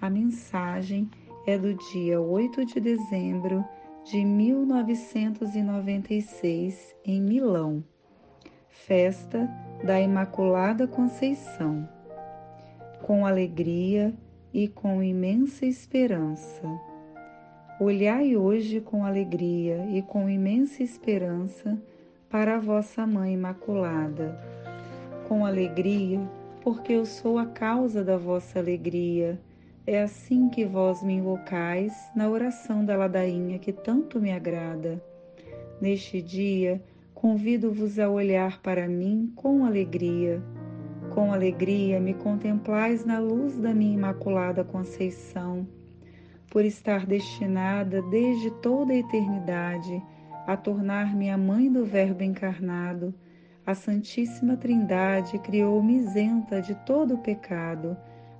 A mensagem é do dia 8 de dezembro de 1996, em Milão, festa da Imaculada Conceição. Com alegria e com imensa esperança. Olhai hoje com alegria e com imensa esperança para a vossa Mãe Imaculada. Com alegria, porque eu sou a causa da vossa alegria é assim que vós me invocais na oração da ladainha que tanto me agrada. Neste dia, convido-vos a olhar para mim com alegria. Com alegria me contemplais na luz da minha imaculada conceição, por estar destinada desde toda a eternidade a tornar-me a mãe do Verbo encarnado. A Santíssima Trindade criou-me isenta de todo o pecado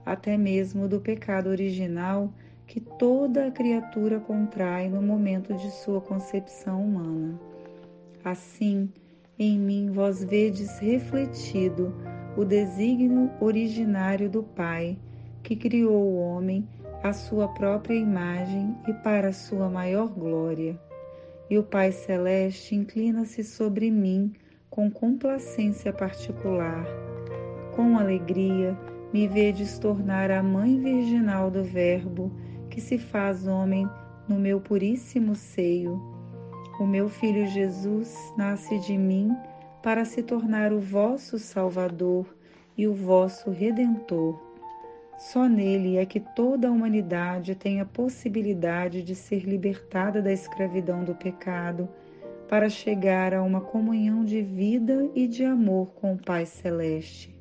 até mesmo do pecado original que toda criatura contrai no momento de sua concepção humana. Assim, em mim vós vedes refletido o desígnio originário do Pai, que criou o homem à sua própria imagem e para a sua maior glória. E o Pai Celeste inclina-se sobre mim com complacência particular. Com alegria, me vedes tornar a mãe virginal do Verbo, que se faz homem no meu puríssimo seio. O meu filho Jesus nasce de mim para se tornar o vosso Salvador e o vosso Redentor. Só nele é que toda a humanidade tem a possibilidade de ser libertada da escravidão do pecado, para chegar a uma comunhão de vida e de amor com o Pai Celeste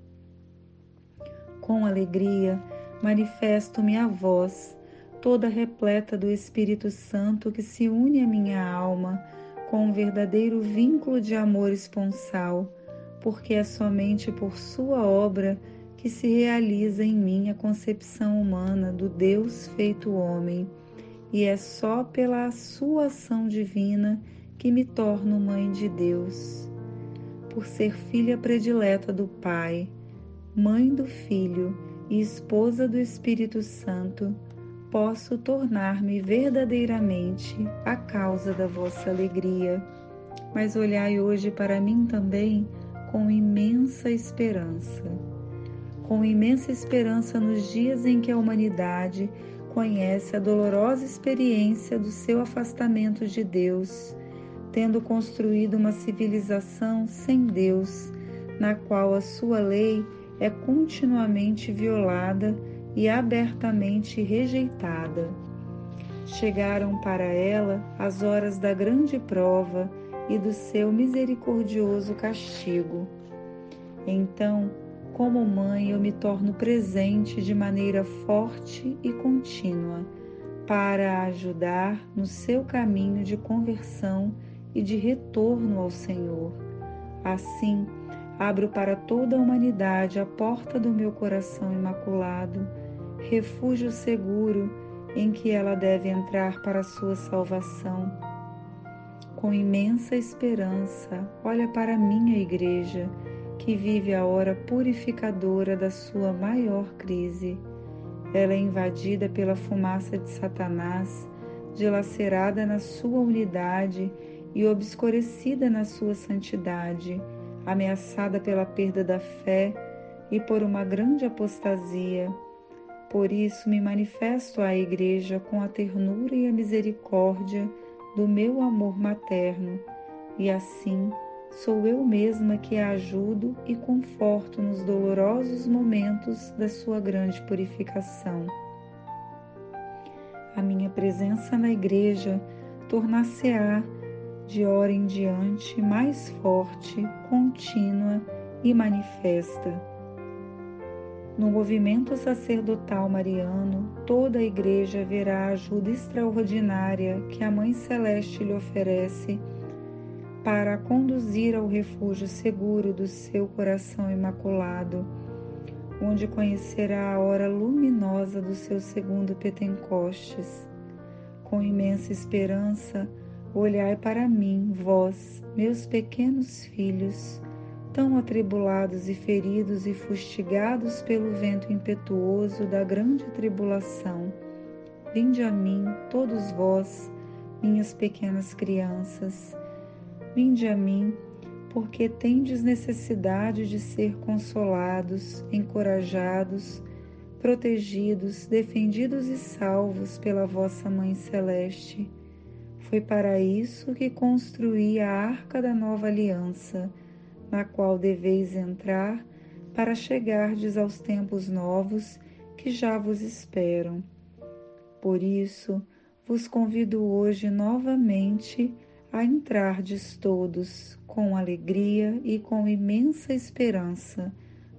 com alegria, manifesto-me a vós, toda repleta do Espírito Santo que se une à minha alma com um verdadeiro vínculo de amor esponsal, porque é somente por Sua obra que se realiza em mim a concepção humana do Deus feito homem, e é só pela Sua ação divina que me torno mãe de Deus. Por ser filha predileta do Pai, mãe do Filho e esposa do Espírito Santo, posso tornar-me verdadeiramente a causa da vossa alegria. Mas olhai hoje para mim também com imensa esperança. Com imensa esperança nos dias em que a humanidade conhece a dolorosa experiência do seu afastamento de Deus, tendo construído uma civilização sem Deus, na qual a sua lei é continuamente violada e abertamente rejeitada. Chegaram para ela as horas da grande prova e do seu misericordioso castigo. Então, como mãe, eu me torno presente de maneira forte e contínua para ajudar no seu caminho de conversão e de retorno ao Senhor. Assim, Abro para toda a humanidade a porta do meu coração imaculado, refúgio seguro em que ela deve entrar para a sua salvação. Com imensa esperança, olha para a minha igreja, que vive a hora purificadora da sua maior crise. Ela é invadida pela fumaça de Satanás, dilacerada na sua unidade e obscurecida na sua santidade ameaçada pela perda da fé e por uma grande apostasia. Por isso me manifesto à Igreja com a ternura e a misericórdia do meu amor materno, e assim sou eu mesma que a ajudo e conforto nos dolorosos momentos da sua grande purificação. A minha presença na Igreja tornar-se-á de hora em diante mais forte, contínua e manifesta no movimento sacerdotal mariano, toda a Igreja verá a ajuda extraordinária que a Mãe Celeste lhe oferece para a conduzir ao refúgio seguro do seu coração imaculado, onde conhecerá a hora luminosa do seu segundo Pentecostes. Com imensa esperança, olhai para mim, vós, meus pequenos filhos, tão atribulados e feridos e fustigados pelo vento impetuoso da grande tribulação. Vinde a mim, todos vós, minhas pequenas crianças, vinde a mim, porque tendes necessidade de ser consolados, encorajados, protegidos, defendidos e salvos pela vossa Mãe Celeste. Foi para isso que construí a arca da nova aliança na qual deveis entrar para chegardes aos tempos novos que já vos esperam. Por isso, vos convido hoje novamente a entrardes todos com alegria e com imensa esperança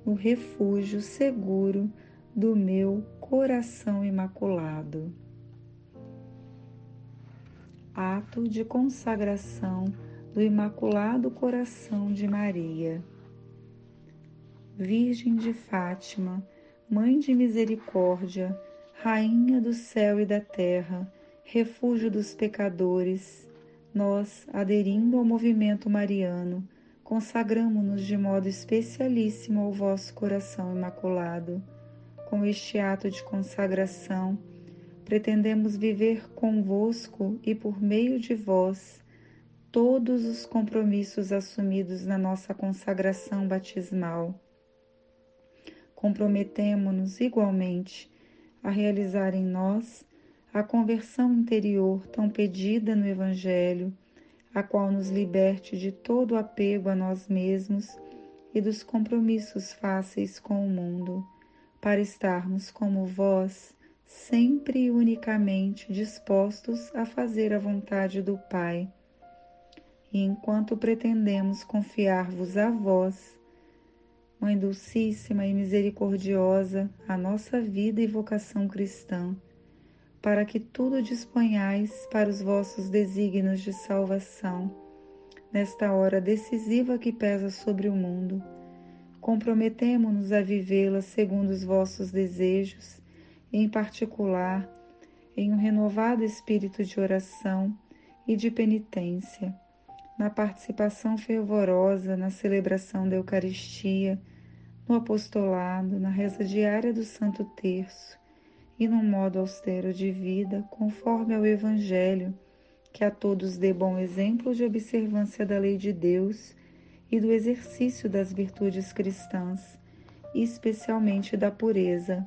no refúgio seguro do meu coração imaculado. Ato de consagração do Imaculado Coração de Maria. Virgem de Fátima, Mãe de Misericórdia, Rainha do céu e da terra, refúgio dos pecadores, nós, aderindo ao movimento mariano, consagramo-nos de modo especialíssimo ao vosso coração imaculado. Com este ato de consagração, pretendemos viver convosco e por meio de vós todos os compromissos assumidos na nossa consagração batismal. Comprometemo-nos igualmente a realizar em nós a conversão interior tão pedida no Evangelho, a qual nos liberte de todo apego a nós mesmos e dos compromissos fáceis com o mundo, para estarmos como vós, sempre e unicamente dispostos a fazer a vontade do Pai. E enquanto pretendemos confiar-vos a vós, Mãe Dulcíssima e Misericordiosa, a nossa vida e vocação cristã, para que tudo disponhais para os vossos desígnios de salvação, nesta hora decisiva que pesa sobre o mundo, comprometemo-nos a vivê-la segundo os vossos desejos, em particular, em um renovado espírito de oração e de penitência na participação fervorosa na celebração da Eucaristia, no apostolado, na reza diária do Santo Terço e no modo austero de vida, conforme ao Evangelho, que a todos dê bom exemplo de observância da lei de Deus e do exercício das virtudes cristãs, especialmente da pureza.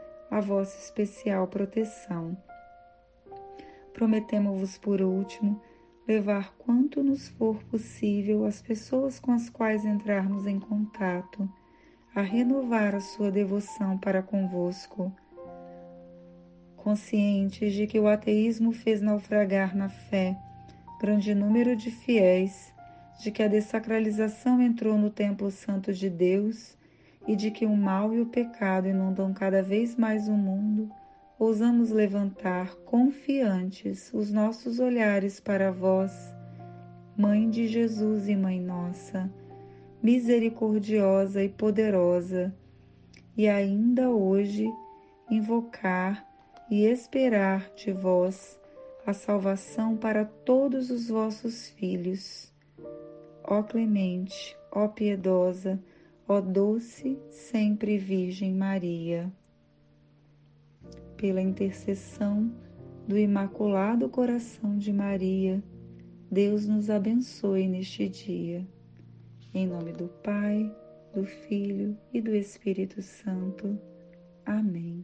a vossa especial proteção. Prometemos-vos, por último, levar quanto nos for possível as pessoas com as quais entrarmos em contato, a renovar a sua devoção para convosco. Conscientes de que o ateísmo fez naufragar na fé grande número de fiéis, de que a dessacralização entrou no templo santo de Deus e de que o mal e o pecado inundam cada vez mais o mundo, ousamos levantar confiantes os nossos olhares para vós, Mãe de Jesus e Mãe Nossa, misericordiosa e poderosa, e ainda hoje invocar e esperar de vós a salvação para todos os vossos filhos. Ó clemente, ó piedosa, ó doce sempre Virgem Maria. Pela intercessão do Imaculado Coração de Maria, Deus nos abençoe neste dia. Em nome do Pai, do Filho e do Espírito Santo. Amém.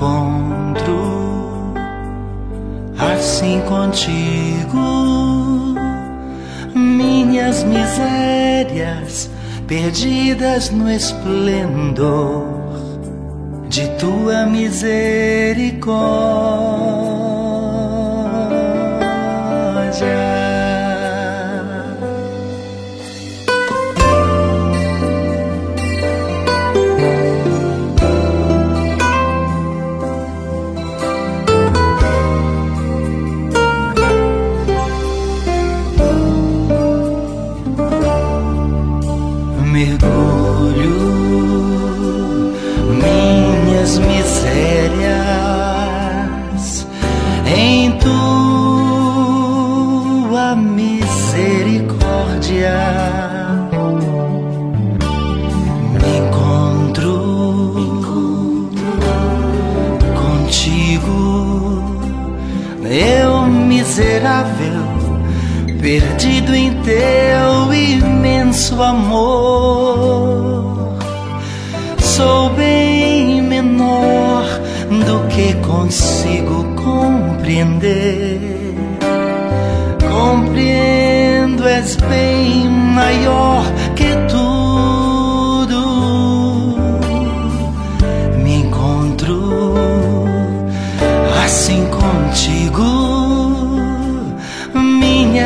encontro assim contigo, minhas misérias perdidas no esplendor de tua misericórdia. Perdido em teu imenso amor. Sou bem menor do que consigo compreender. Compreendo, és bem maior